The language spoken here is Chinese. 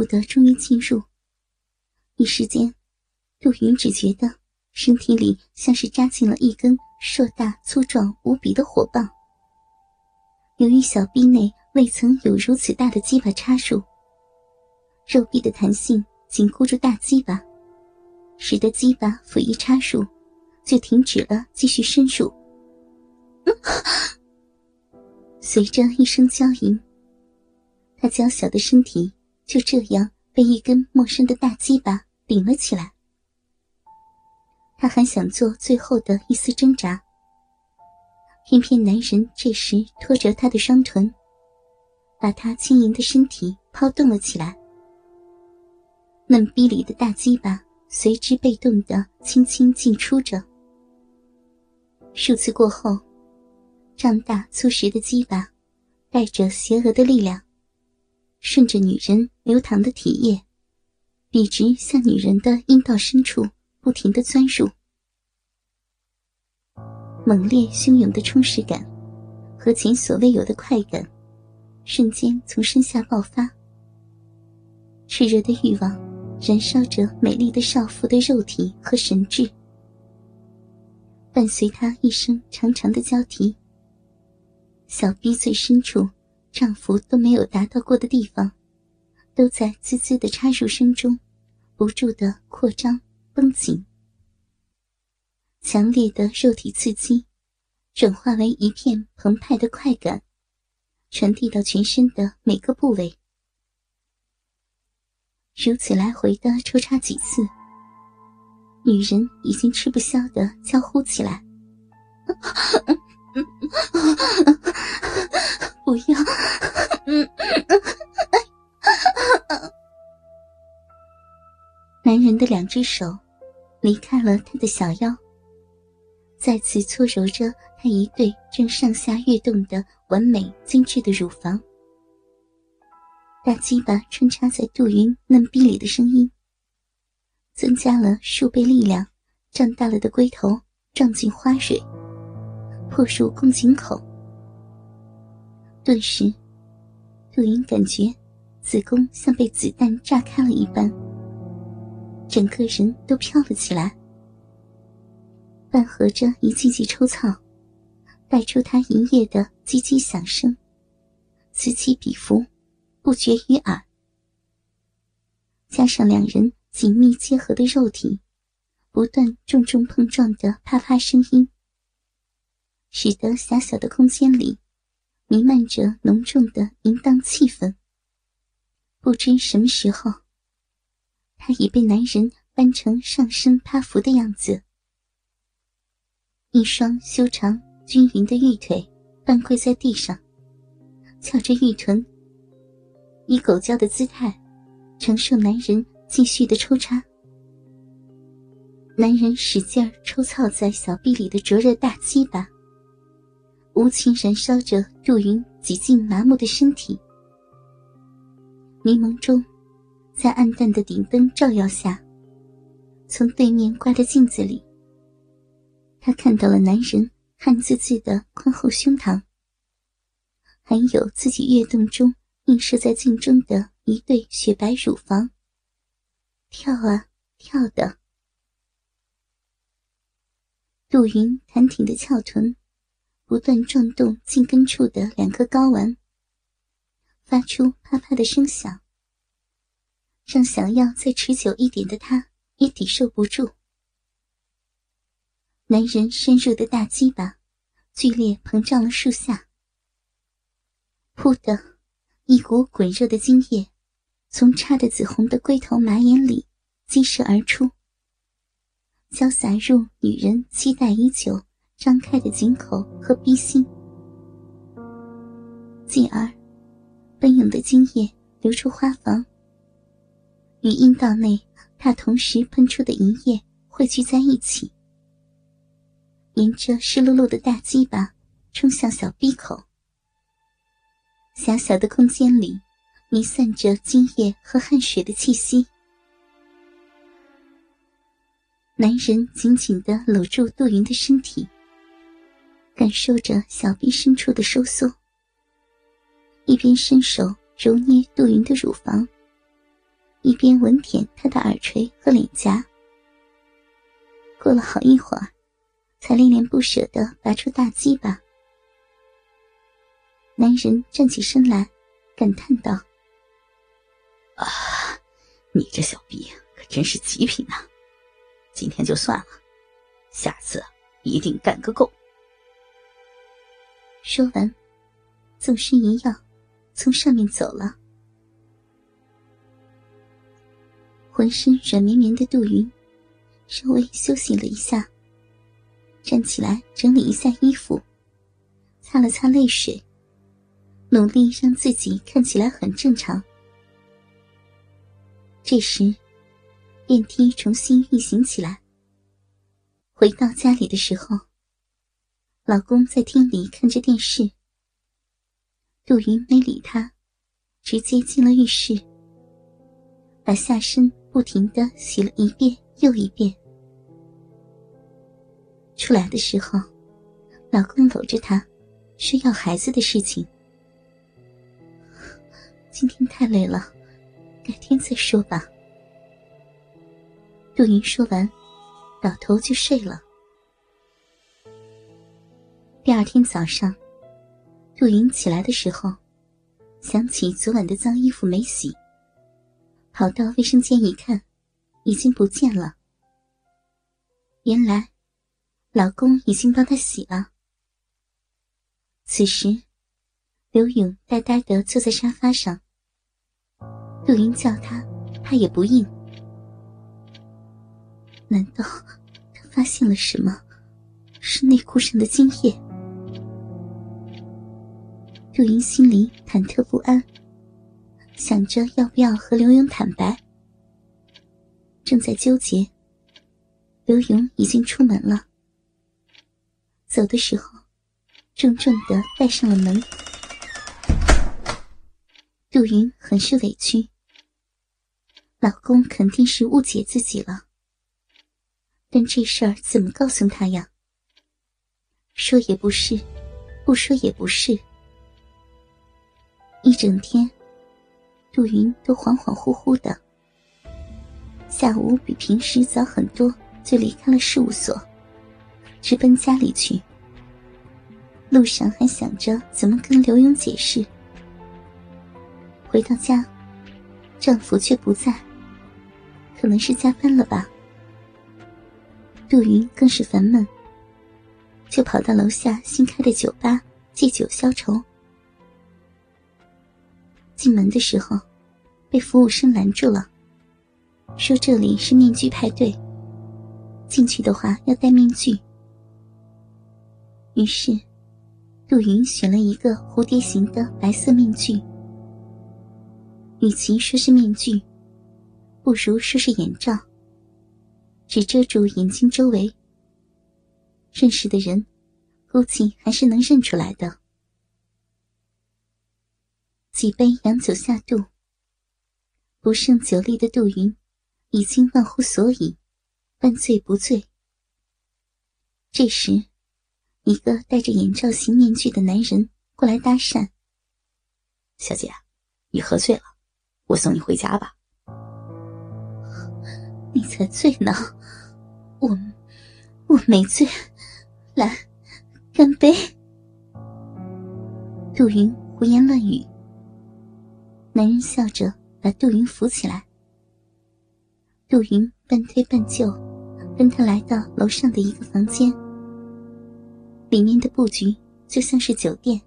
物的终于进入，一时间，杜云只觉得身体里像是扎进了一根硕大粗壮无比的火棒。由于小臂内未曾有如此大的鸡巴插入，肉壁的弹性紧箍住大鸡巴，使得鸡巴甫一插入，就停止了继续深入。随着一声娇吟，他娇小的身体就这样被一根陌生的大鸡巴顶了起来。他还想做最后的一丝挣扎。偏偏男人这时拖着她的双臀，把她轻盈的身体抛动了起来。嫩逼里的大鸡巴随之被动的轻轻进出着。数次过后，胀大粗实的鸡巴带着邪恶的力量，顺着女人流淌的体液，笔直向女人的阴道深处不停的钻入。猛烈汹涌的充实感和前所未有的快感，瞬间从身下爆发。炽热的欲望燃烧着美丽的少妇的肉体和神智，伴随她一声长长的娇啼。小臂最深处，丈夫都没有达到过的地方，都在滋滋的插入声中，不住的扩张绷紧。强烈的肉体刺激，转化为一片澎湃的快感，传递到全身的每个部位。如此来回的抽插几次，女人已经吃不消的娇呼起来：“ 不要！” 男人的两只手离开了他的小腰。再次搓揉着他一对正上下跃动的完美精致的乳房，大鸡巴穿插在杜云嫩逼里的声音，增加了数倍力量，胀大了的龟头撞进花蕊，破入宫颈口。顿时，杜云感觉子宫像被子弹炸开了一般，整个人都飘了起来。伴合着一记记抽草，带出他营业的叽叽响声，此起彼伏，不绝于耳。加上两人紧密结合的肉体，不断重重碰撞的啪啪声音，使得狭小的空间里弥漫着浓重的淫荡气氛。不知什么时候，他已被男人搬成上身趴伏的样子。一双修长均匀的玉腿半跪在地上，翘着玉臀，以狗叫的姿态承受男人继续的抽插。男人使劲儿抽操在小臂里的灼热大鸡巴，无情燃烧着杜云几近麻木的身体。迷蒙中，在暗淡的顶灯照耀下，从对面挂的镜子里。他看到了男人汗滋滋的宽厚胸膛，还有自己跃动中映射在镜中的一对雪白乳房。跳啊跳的，杜云弹挺的翘臀，不断撞动茎根处的两颗睾丸，发出啪啪的声响，让想要再持久一点的他也抵受不住。男人深入的大鸡巴剧烈膨胀了数下，噗的一股滚热的精液从插得紫红的龟头马眼里激射而出，浇洒入女人期待已久张开的井口和逼心，继而奔涌的精液流出花房，与阴道内它同时喷出的银液汇聚在一起。沿着湿漉漉的大鸡巴冲向小闭口，狭小的空间里弥散着精液和汗水的气息。男人紧紧的搂住杜云的身体，感受着小臂深处的收缩，一边伸手揉捏杜云的乳房，一边吻舔她的耳垂和脸颊。过了好一会儿，才恋恋不舍的拔出大鸡巴。男人站起身来，感叹道：“啊，你这小逼可真是极品啊！今天就算了，下次一定干个够。”说完，纵身一跃，从上面走了。浑身软绵绵的杜云，稍微休息了一下，站起来整理一下衣服，擦了擦泪水，努力让自己看起来很正常。这时，电梯重新运行起来。回到家里的时候，老公在厅里看着电视，杜云没理他，直接进了浴室，把下身。不停的洗了一遍又一遍。出来的时候，老公搂着她，说要孩子的事情。今天太累了，改天再说吧。杜云说完，倒头就睡了。第二天早上，杜云起来的时候，想起昨晚的脏衣服没洗。跑到卫生间一看，已经不见了。原来，老公已经帮他洗了。此时，刘勇呆呆的坐在沙发上。杜云叫他，他也不应。难道他发现了什么？是内裤上的精液？杜云心里忐忑不安。想着要不要和刘勇坦白，正在纠结。刘勇已经出门了，走的时候，重重的带上了门。杜云很是委屈，老公肯定是误解自己了。但这事儿怎么告诉他呀？说也不是，不说也不是，一整天。杜云都恍恍惚惚的。下午比平时早很多，就离开了事务所，直奔家里去。路上还想着怎么跟刘勇解释。回到家，丈夫却不在，可能是加班了吧。杜云更是烦闷，就跑到楼下新开的酒吧借酒消愁。进门的时候，被服务生拦住了，说这里是面具派对，进去的话要戴面具。于是，杜云选了一个蝴蝶形的白色面具。与其说是面具，不如说是眼罩，只遮住眼睛周围。认识的人，估计还是能认出来的。几杯洋酒下肚，不胜酒力的杜云已经忘乎所以，半醉不醉。这时，一个戴着眼罩型面具的男人过来搭讪：“小姐，你喝醉了，我送你回家吧。”“你才醉呢，我我没醉。”来，干杯。杜云胡言乱语。男人笑着把杜云扶起来，杜云半推半就，跟他来到楼上的一个房间。里面的布局就像是酒店，